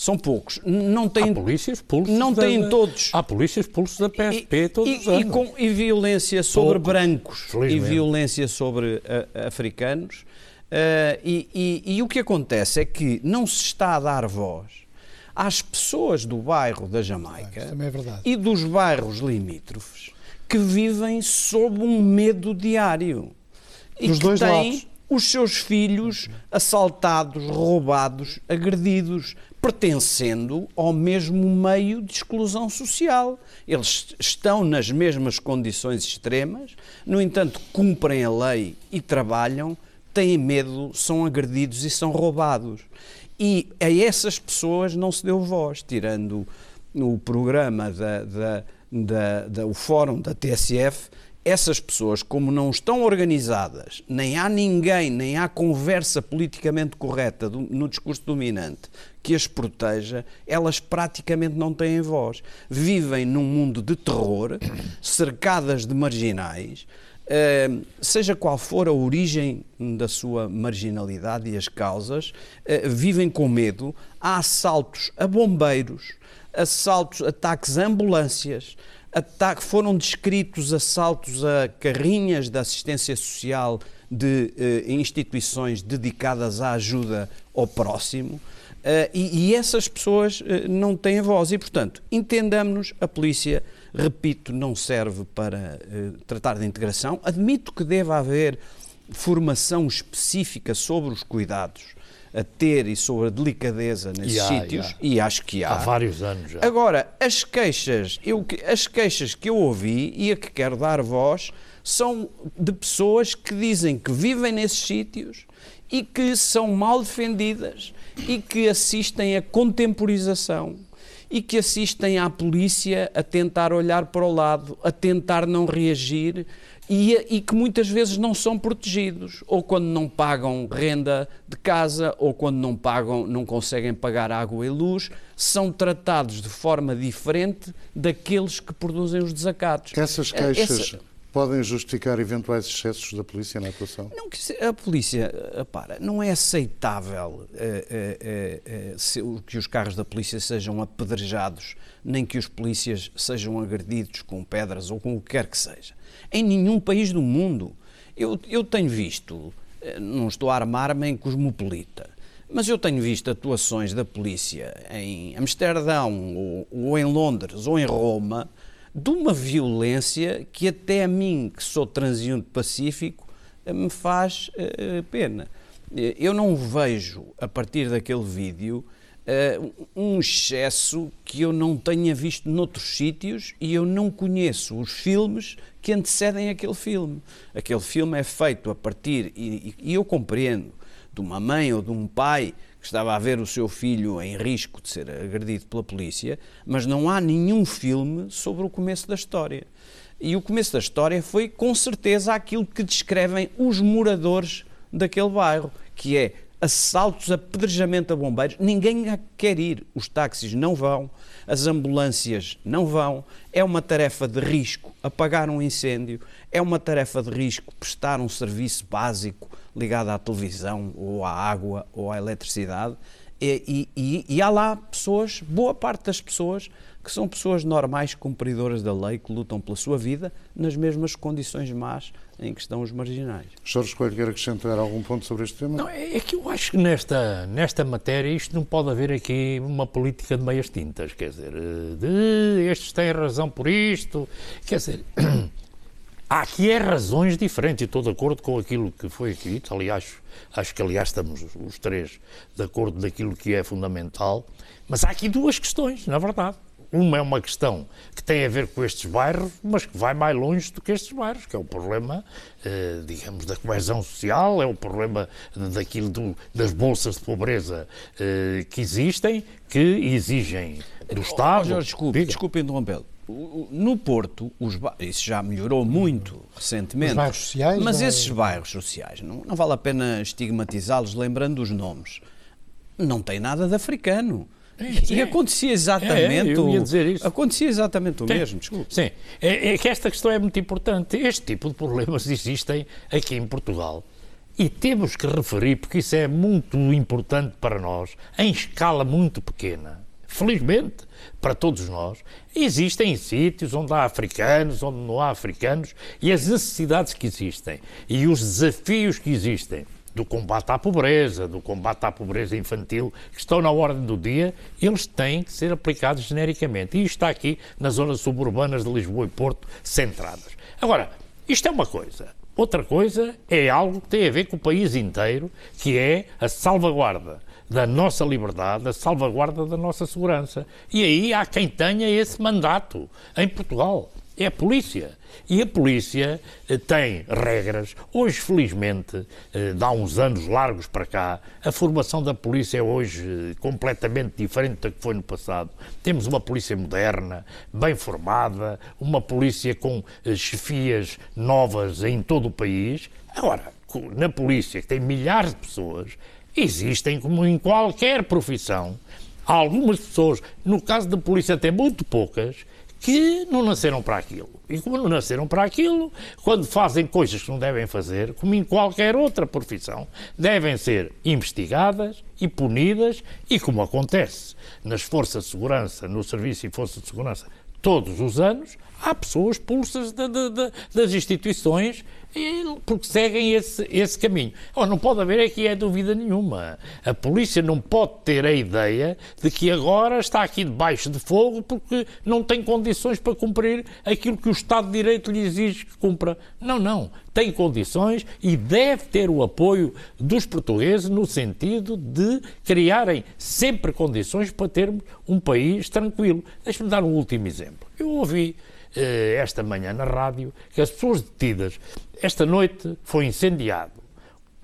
São poucos. Não têm, há polícias pulsos não da, têm todos. Há polícias pulsos da PSP e, todos e, os anos. E, com, e violência sobre poucos, brancos e violência sobre uh, africanos. Uh, e, e o que acontece é que não se está a dar voz às pessoas do bairro da Jamaica é e dos bairros limítrofes que vivem sob um medo diário e dos que dois têm lados. os seus filhos assaltados, roubados, agredidos, pertencendo ao mesmo meio de exclusão social. Eles estão nas mesmas condições extremas, no entanto, cumprem a lei e trabalham, têm medo, são agredidos e são roubados. E a essas pessoas não se deu voz, tirando o programa da, da, da, da, o fórum da TSF, essas pessoas, como não estão organizadas, nem há ninguém, nem há conversa politicamente correta do, no discurso dominante que as proteja, elas praticamente não têm voz. Vivem num mundo de terror, cercadas de marginais, Uh, seja qual for a origem da sua marginalidade e as causas, uh, vivem com medo. Há assaltos a bombeiros, assaltos, ataques a ambulâncias, ataque, foram descritos assaltos a carrinhas da assistência social de uh, instituições dedicadas à ajuda ao próximo. E, e, essas pessoas não têm voz. E, portanto, entendamos-nos, a polícia repito, não serve para uh, tratar de integração. Admito que deva haver formação específica sobre os cuidados a ter e sobre a delicadeza nesses e sítios, e acho que há. Há vários anos já. Agora, as queixas, eu, as queixas que eu ouvi e a que quero dar voz são de pessoas que dizem que vivem nesses sítios e que são mal defendidas e que assistem à contemporização e que assistem à polícia a tentar olhar para o lado, a tentar não reagir e, e, que muitas vezes não são protegidos, ou quando não pagam renda de casa, ou quando não pagam, não conseguem pagar água e luz, são tratados de forma diferente daqueles que produzem os desacatos. Essas queixas Essa... podem justificar eventuais excessos da polícia na atuação? Não, a polícia, eh, para, não é aceitável é, que os carros da polícia sejam apedrejados, nem que os polícias sejam agredidos com pedras ou com o que quer que seja em nenhum país do mundo. Eu, eu tenho visto, não estou a armar-me em cosmopolita, mas eu tenho visto atuações da polícia em Amsterdão, ou, ou, em Londres, ou em Roma, de uma violência que até a mim, que sou transiente pacífico, eh, me faz uh, pena. Eu não vejo, a partir daquele vídeo, uh, um excesso que eu não tenha visto noutros sítios e eu não conheço os filmes que antecedem aquele filme. Aquele filme é feito a partir, e, e eu compreendo, de uma mãe ou de um pai que estava a ver o seu filho em risco de ser agredido pela polícia, mas não há nenhum filme sobre o começo da história. E o começo da história foi com certeza aquilo que descrevem os moradores daquele bairro, que é assaltos, apedrejamento a bombeiros, ninguém quer ir. Os táxis não vão, as ambulâncias não vão. É uma tarefa de risco apagar um incêndio, é uma tarefa de risco prestar um serviço básico ligado à televisão, ou à água, ou à eletricidade. E, e, e há lá pessoas, boa parte das pessoas, que são pessoas normais, cumpridoras da lei, que lutam pela sua vida nas mesmas condições más em que estão os marginais. Jorge Coelho, quer acrescentar algum ponto sobre este tema? Não, é, é que eu acho que nesta, nesta matéria isto não pode haver aqui uma política de meias tintas, quer dizer, de estes têm razão por isto, quer dizer, há aqui é razões diferentes e estou de acordo com aquilo que foi aqui dito, aliás, acho que aliás estamos os três de acordo daquilo que é fundamental, mas há aqui duas questões, na verdade. Uma é uma questão que tem a ver com estes bairros, mas que vai mais longe do que estes bairros, que é o problema, eh, digamos, da coesão social, é o problema daquilo do, das bolsas de pobreza eh, que existem, que exigem do Estado. Oh, Jorge, desculpe, desculpe interrompê-lo. No Porto, os isso já melhorou muito recentemente. Os bairros sociais? Mas é... esses bairros sociais, não, não vale a pena estigmatizá-los lembrando os nomes. Não tem nada de africano. É, e acontecia exatamente é, eu ia dizer isso. Acontecia exatamente o Sim. mesmo, desculpe. Sim, é, é que esta questão é muito importante. Este tipo de problemas existem aqui em Portugal. E temos que referir, porque isso é muito importante para nós, em escala muito pequena. Felizmente, para todos nós, existem sítios onde há africanos, onde não há africanos, e as necessidades que existem e os desafios que existem do combate à pobreza, do combate à pobreza infantil, que estão na ordem do dia, eles têm que ser aplicados genericamente. E isto está aqui nas zonas suburbanas de Lisboa e Porto, centradas. Agora, isto é uma coisa. Outra coisa é algo que tem a ver com o país inteiro, que é a salvaguarda da nossa liberdade, a salvaguarda da nossa segurança. E aí há quem tenha esse mandato em Portugal. É a polícia. E a polícia eh, tem regras. Hoje, felizmente, eh, dá uns anos largos para cá, a formação da polícia é hoje eh, completamente diferente da que foi no passado. Temos uma polícia moderna, bem formada, uma polícia com chefias novas em todo o país. Agora, na polícia, que tem milhares de pessoas, existem, como em qualquer profissão, algumas pessoas, no caso da polícia até muito poucas, que não nasceram para aquilo. E como não nasceram para aquilo, quando fazem coisas que não devem fazer, como em qualquer outra profissão, devem ser investigadas e punidas, e como acontece nas forças de segurança, no Serviço e Forças de Segurança, todos os anos, há pessoas pulsas de, de, de, das instituições porque seguem esse, esse caminho. Oh, não pode haver aqui é dúvida nenhuma. A polícia não pode ter a ideia de que agora está aqui debaixo de fogo porque não tem condições para cumprir aquilo que o Estado de Direito lhe exige que cumpra. Não, não. Tem condições e deve ter o apoio dos portugueses no sentido de criarem sempre condições para termos um país tranquilo. Deixe-me dar um último exemplo. Eu ouvi eh, esta manhã na rádio que as pessoas detidas, esta noite foi incendiado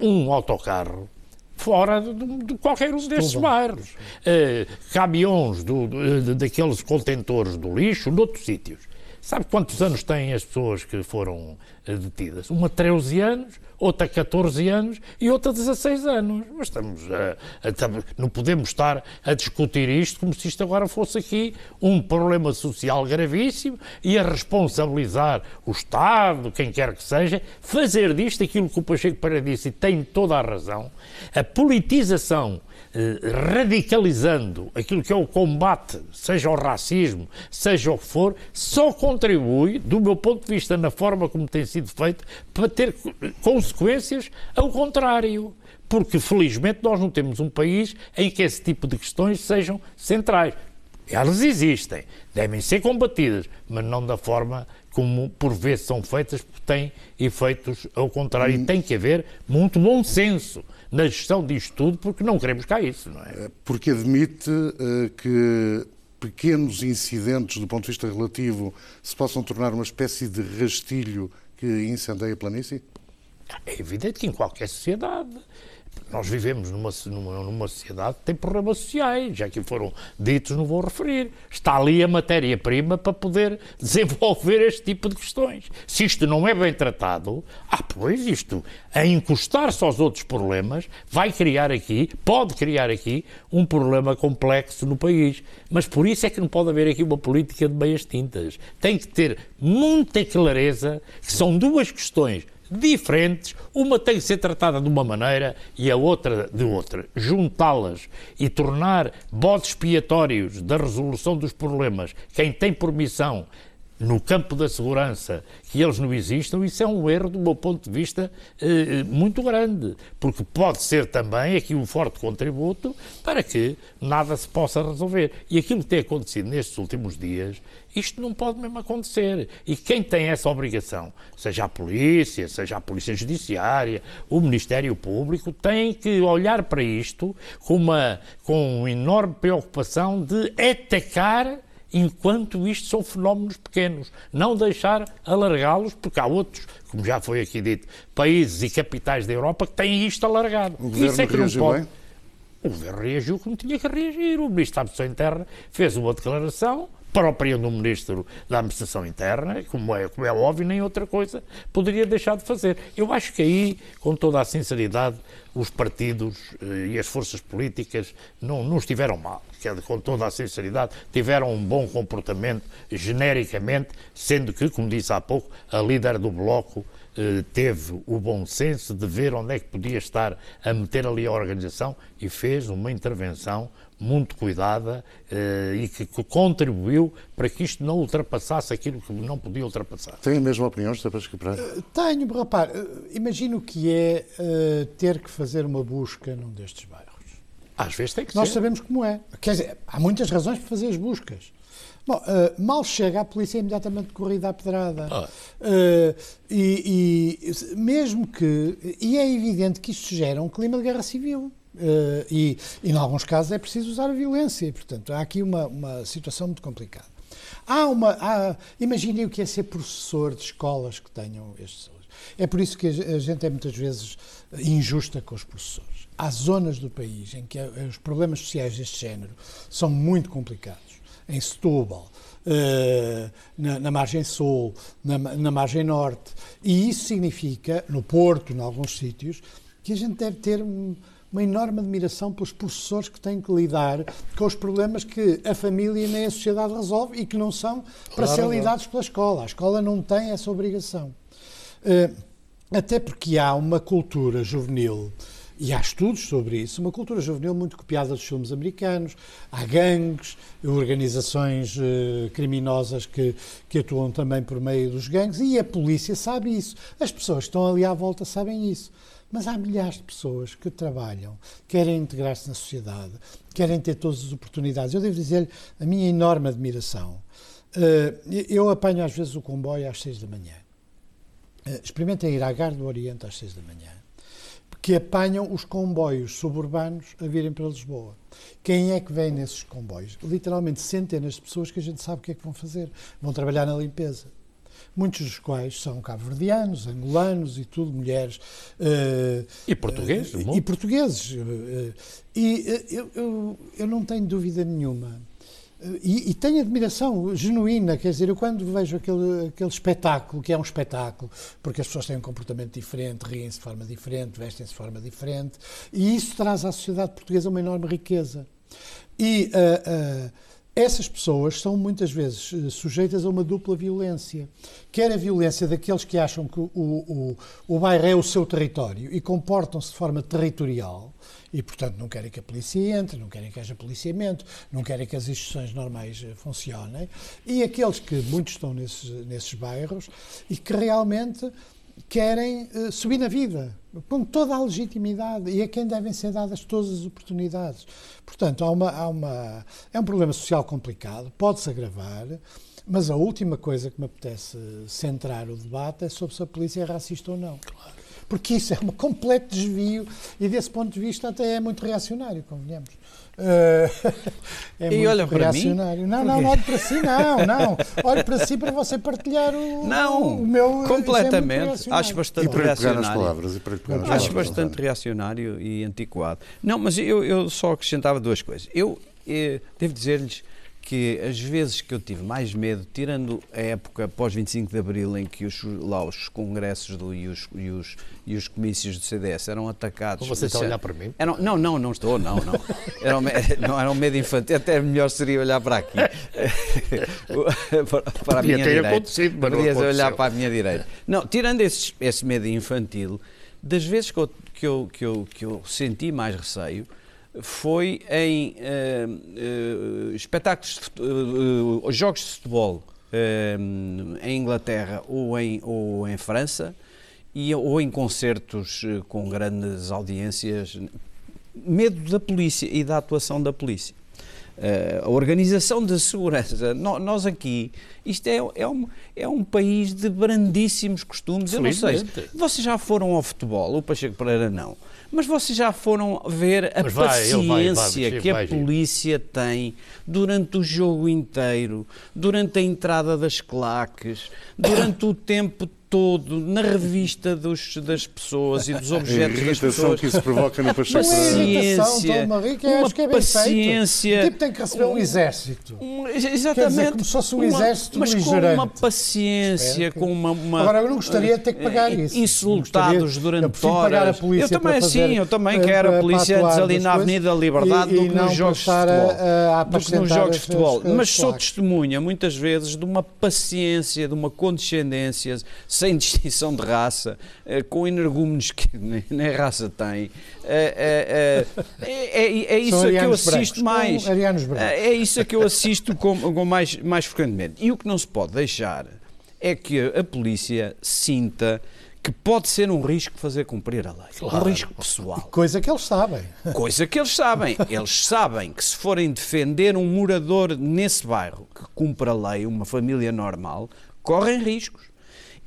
um autocarro fora de, de qualquer um desses bairros. Uh, caminhões do, de, daqueles contentores do lixo noutros sítios. Sabe quantos anos têm as pessoas que foram eh, detidas? Uma 13 anos, outra 14 anos e outra 16 anos. Mas estamos a, a, não podemos estar a discutir isto como se isto agora fosse aqui um problema social gravíssimo e a responsabilizar o Estado, quem quer que seja, fazer disto aquilo que o Pacheco Pereira disse e tem toda a razão, a politização eh, radicalizando aquilo que é o combate, seja ao racismo, seja o que for, só contribui, do meu ponto de vista, na forma como tem sido feito, para ter consequências ao contrário. Porque, felizmente, nós não temos um país em que esse tipo de questões sejam centrais. Elas existem, devem ser combatidas, mas não da forma como por vezes são feitas, porque têm efeitos ao contrário. Hum. E tem que haver muito bom senso na gestão disto tudo, porque não queremos cá isso, não é porque admite uh, que pequenos incidentes, do ponto de vista relativo, se possam tornar uma espécie de rastilho que incendeia a planície? É evidente que em qualquer sociedade nós vivemos numa, numa, numa, sociedade que tem problemas sociais, já que foram ditos, não vou referir. Está ali a matéria-prima para poder desenvolver este tipo de questões. Se isto não é bem tratado, ah, pois isto, a encostar-se aos outros problemas, vai criar aqui, pode criar aqui, um problema complexo no país. Mas por isso é que não pode haver aqui uma política de meias tintas. Tem que ter muita clareza que são duas questões diferentes, uma tem que ser tratada de uma maneira e a outra de outra. Juntá-las e tornar bodes expiatórios da resolução dos problemas quem tem por missão no campo da segurança que eles não existam, isso é um erro, do meu ponto de vista, eh, muito grande, porque pode ser também aqui um forte contributo para que nada se possa resolver. E aquilo que tem acontecido nestes últimos dias, isto não pode mesmo acontecer. E quem tem essa obrigação, seja a polícia, seja a polícia judiciária, o Ministério Público, tem que olhar para isto com uma, com uma enorme preocupação de atacar enquanto isto são fenómenos pequenos. Não deixar alargá-los, porque há outros, como já foi aqui dito, países e capitais da Europa que têm isto alargado. O governo Isso é que não pode. Bem? O governo reagiu como tinha que reagir. O Ministro da Administração Interna fez uma declaração própria do Ministro da Administração Interna, como é, como é óbvio, nem outra coisa poderia deixar de fazer. Eu acho que aí, com toda a sinceridade, os partidos eh, e as forças políticas não, não estiveram mal, com toda a sinceridade, tiveram um bom comportamento genericamente, sendo que, como disse há pouco, a líder do Bloco eh, teve o bom senso de ver onde é que podia estar a meter ali a organização e fez uma intervenção muito cuidada eh, e que, que, contribuiu para que isto não ultrapassasse aquilo que não podia ultrapassar. Tem a mesma opinião, José Pascoal Pereira? Uh, tenho, rapaz. Uh, imagino o que é ter que fazer uma busca num destes bairros. Às vezes tem que Nós ser. sabemos como é. Quer dizer, há muitas razões para fazer as buscas. Bom, uh, mal chega, a polícia é imediatamente corrida à pedrada. Ah. Uh, e, e, mesmo que. E é evidente que isto gera um clima de guerra civil. Uh, e, e, em alguns casos, é preciso usar a violência. E, portanto, há aqui uma, uma situação muito complicada. Há uma. Há, imaginem o que é ser professor de escolas que tenham estes É por isso que a gente é muitas vezes injusta com os professores. Há zonas do país em que os problemas sociais deste género são muito complicados. Em Setúbal, na, margem sul, na, margem norte. E isso significa, no Porto, em alguns sítios, que a gente deve ter uma enorme admiração pelos professores que têm que lidar com os problemas que a família nem a sociedade resolve e que não são para claro, ser lidados pela escola. A escola não tem essa obrigação. Uh, até porque há uma cultura juvenil e há estudos sobre isso, uma cultura juvenil muito copiada dos filmes americanos. Há gangues, organizações uh, criminosas que, que atuam também por meio dos gangues e a polícia sabe isso. As pessoas que estão ali à volta sabem isso. Mas há milhares de pessoas que trabalham, querem integrar-se na sociedade, querem ter todas as oportunidades. Eu devo dizer-lhe a minha enorme admiração. Uh, eu apanho às vezes o comboio às seis da manhã. Uh, experimentem ir à Gar do Oriente às seis da manhã que apanham os comboios suburbanos a virem para Lisboa. Quem é que vem nesses comboios? Literalmente centenas de pessoas que a gente sabe o que é que vão fazer. Vão trabalhar na limpeza. Muitos dos quais são cabo-verdianos, angolanos e tudo, mulheres. Uh, e portugueses, uh, E portugueses. Uh, e eu, eu, eu não tenho dúvida nenhuma e, e, tenho admiração genuína, quer dizer, eu quando vejo aquele, aquele espetáculo, que é um espetáculo, porque as pessoas têm um comportamento diferente, riem-se de forma diferente, vestem-se de forma diferente, e isso traz à sociedade portuguesa uma enorme riqueza. E uh, uh, essas pessoas são muitas vezes uh, sujeitas a uma dupla violência. Quer a violência daqueles que acham que o, o, o bairro é o seu território e comportam-se de forma territorial, e, portanto, não querem que a polícia entre, não querem que haja policiamento, não querem que as instituições normais eh, funcionem. E aqueles que muitos estão nesses, nesses bairros e que realmente querem uh, subir na vida, com toda a legitimidade, e a quem devem ser dadas todas as oportunidades. Portanto, há uma, há uma, é um problema social complicado, pode-se agravar, mas a última coisa que me apetece centrar o debate é sobre se a polícia é racista ou não. Claro porque isso é um completo desvio e, desse ponto de vista, até é muito reacionário, convenhamos. Uh, é e olha. Para mim? Não, não, não olhe para si, não, não. Olhe para si para você partilhar o, não, o meu. É completamente. É Acho bastante e para reacionário. Pegar palavras, e para pegar Acho palavras, bastante reacionário e antiquado. Não, mas eu, eu só acrescentava duas coisas. Eu, eu eh, devo dizer-lhes que as vezes que eu tive mais medo, tirando a época pós 25 de Abril, em que os, lá os congressos do, e, os, e, os, e os comícios do CDS eram atacados. Você está a olhar para mim? Eram, não, não, não estou, não, não. Era um, não era um medo infantil, até melhor seria olhar para aqui. para, para a minha direita. Acontecido, mas Podias olhar para a minha direita. Não, tirando esse, esse medo infantil, das vezes que eu, que eu, que eu, que eu senti mais receio, foi em uh, uh, espetáculos, uh, jogos de futebol em Inglaterra ou em, ou em França, e, ou em concertos com grandes audiências. Medo da polícia e da atuação da polícia. A organização de segurança. No, nós aqui, isto é, é, um, é um país de brandíssimos costumes. Eu não sei, vocês já foram ao futebol, o Pacheco Pereira não. Mas vocês já foram ver a vai, paciência vai, vai, que a polícia tem durante o jogo inteiro, durante a entrada das claques, durante o tempo todo na revista dos, das pessoas e dos objetos das pessoas. que isso provoca no Pacheco. Paciência, uma, uma paciência. O tipo tem que receber um exército. Um, exatamente. Dizer, como se fosse um exército Mas com uma paciência, com uma, uma, Agora, eu não gostaria de ter que pagar isso. Insultados durante horas. Pagar a polícia eu também, sim, eu também quero a polícia antes ali na Avenida Liberdade do que nos jogos de futebol. Do que nos jogos de futebol. Mas sou testemunha, muitas vezes, de uma paciência, de uma condescendência sem distinção de raça, eh, com energúmenos que nem, raça tem. É, é, é, é isso a que eu assisto mais. É isso a que eu assisto com, com mais, mais frequentemente. E o que não se pode deixar é que a polícia sinta que pode ser um risco fazer cumprir a lei. Claro. Um risco pessoal. Coisa que eles sabem. Coisa que eles sabem. Eles sabem que se forem defender um morador nesse bairro que cumpre a lei, uma família normal, correm riscos.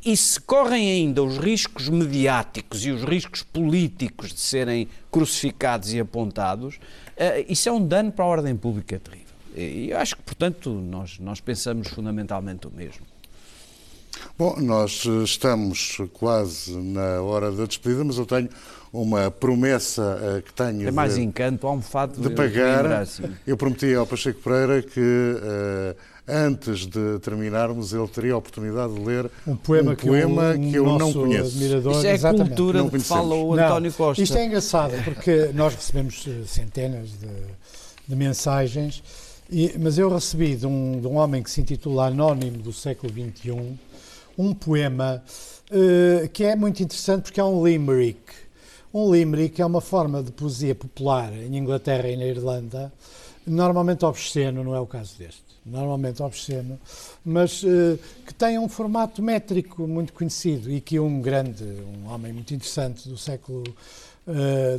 E se correm ainda os riscos mediáticos e os riscos políticos de serem crucificados e apontados, uh, isso é um dano para a ordem pública terrível. E eu acho que, portanto, nós, nós pensamos fundamentalmente o mesmo. Bom, nós eh, estamos quase na hora da despedida, mas eu tenho uma promessa uh, que tenho. É mais de, encanto, almofado de pagar. Assim. Eu prometi ao Pacheco Pereira que. Uh, antes de terminarmos, ele teria a oportunidade de ler um poema, um que, poema que eu não conheço. Isto é a cultura de que fala o António não, Costa. Isto é engraçado, porque nós recebemos eh, centenas de, de mensagens, e, mas eu recebi de um, de um homem que se intitula Anónimo do século XXI um poema uh, que é muito interessante porque é um limerick. Um limerick é uma forma de poesia popular em Inglaterra e na Irlanda, normalmente obsceno, não é o caso deste normalmente obsceno, mas uh, que tem um formato métrico muito conhecido e que um grande, um homem muito interessante do século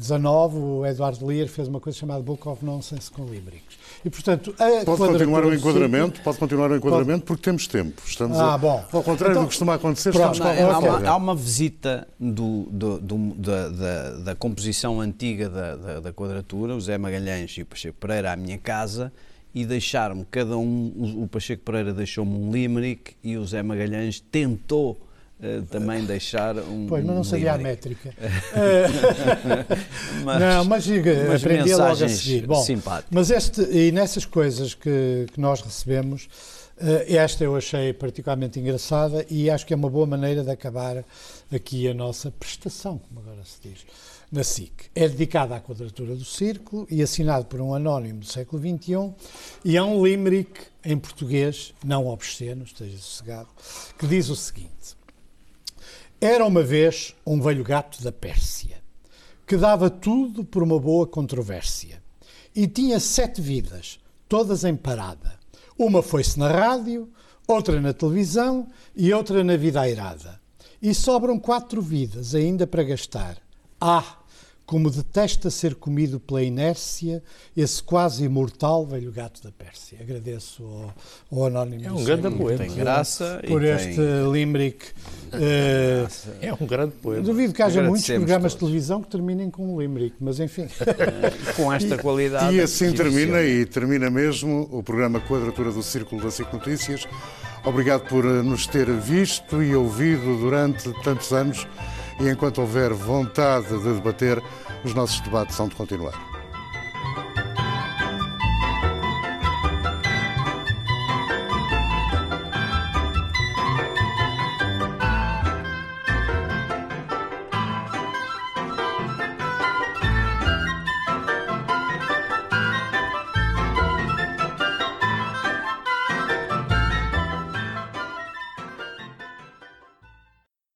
XIX, uh, o Edward Lear, fez uma coisa chamada Book of Nonsense com limericks. E, portanto, pode continuar o enquadramento, pode continuar o enquadramento pode... porque temos tempo. Estamos ah, a, bom. Ao contrário então, do que costuma acontecer, pronto, estamos não, há, uma, há uma visita do, do, do, da, da, da, composição antiga da, da, da quadratura, o Zé Magalhães e o Pacheco Pereira, à minha casa, e deixaram-me, cada um, o Pacheco Pereira deixou-me um limerick e o Zé Magalhães tentou Uh, também deixar um. Pois, mas não sabia a métrica. mas, não, mas, mas aprendi logo a seguir. Bom, mas este, e nessas coisas que, que nós recebemos, uh, esta eu achei particularmente engraçada e acho que é uma boa maneira de acabar aqui a nossa prestação, como agora se diz na SIC. É dedicado à quadratura do círculo e assinado por um anónimo do século XXI e é um limerick em português, não obsceno, esteja sossegado, que diz o seguinte: Era uma vez um velho gato da Pérsia que dava tudo por uma boa controvérsia e tinha sete vidas, todas em parada. Uma foi-se na rádio, outra na televisão e outra na vida airada. E sobram quatro vidas ainda para gastar. Ah, como detesta ser comido pela inércia esse quase imortal velho gato da Pérsia. Agradeço ao, ao Anónimo. É um grande poeta. Tem graça. Por este tem... limerick. Uh, é um grande poeta. Duvido que haja muitos programas todos. de televisão que terminem com um limerick, mas enfim. com esta qualidade. E assim termina, e termina mesmo, o programa Quadratura do Círculo da SIC Notícias. Obrigado por nos ter visto e ouvido durante tantos anos e enquanto houver vontade de debater, os nossos debates são de continuar.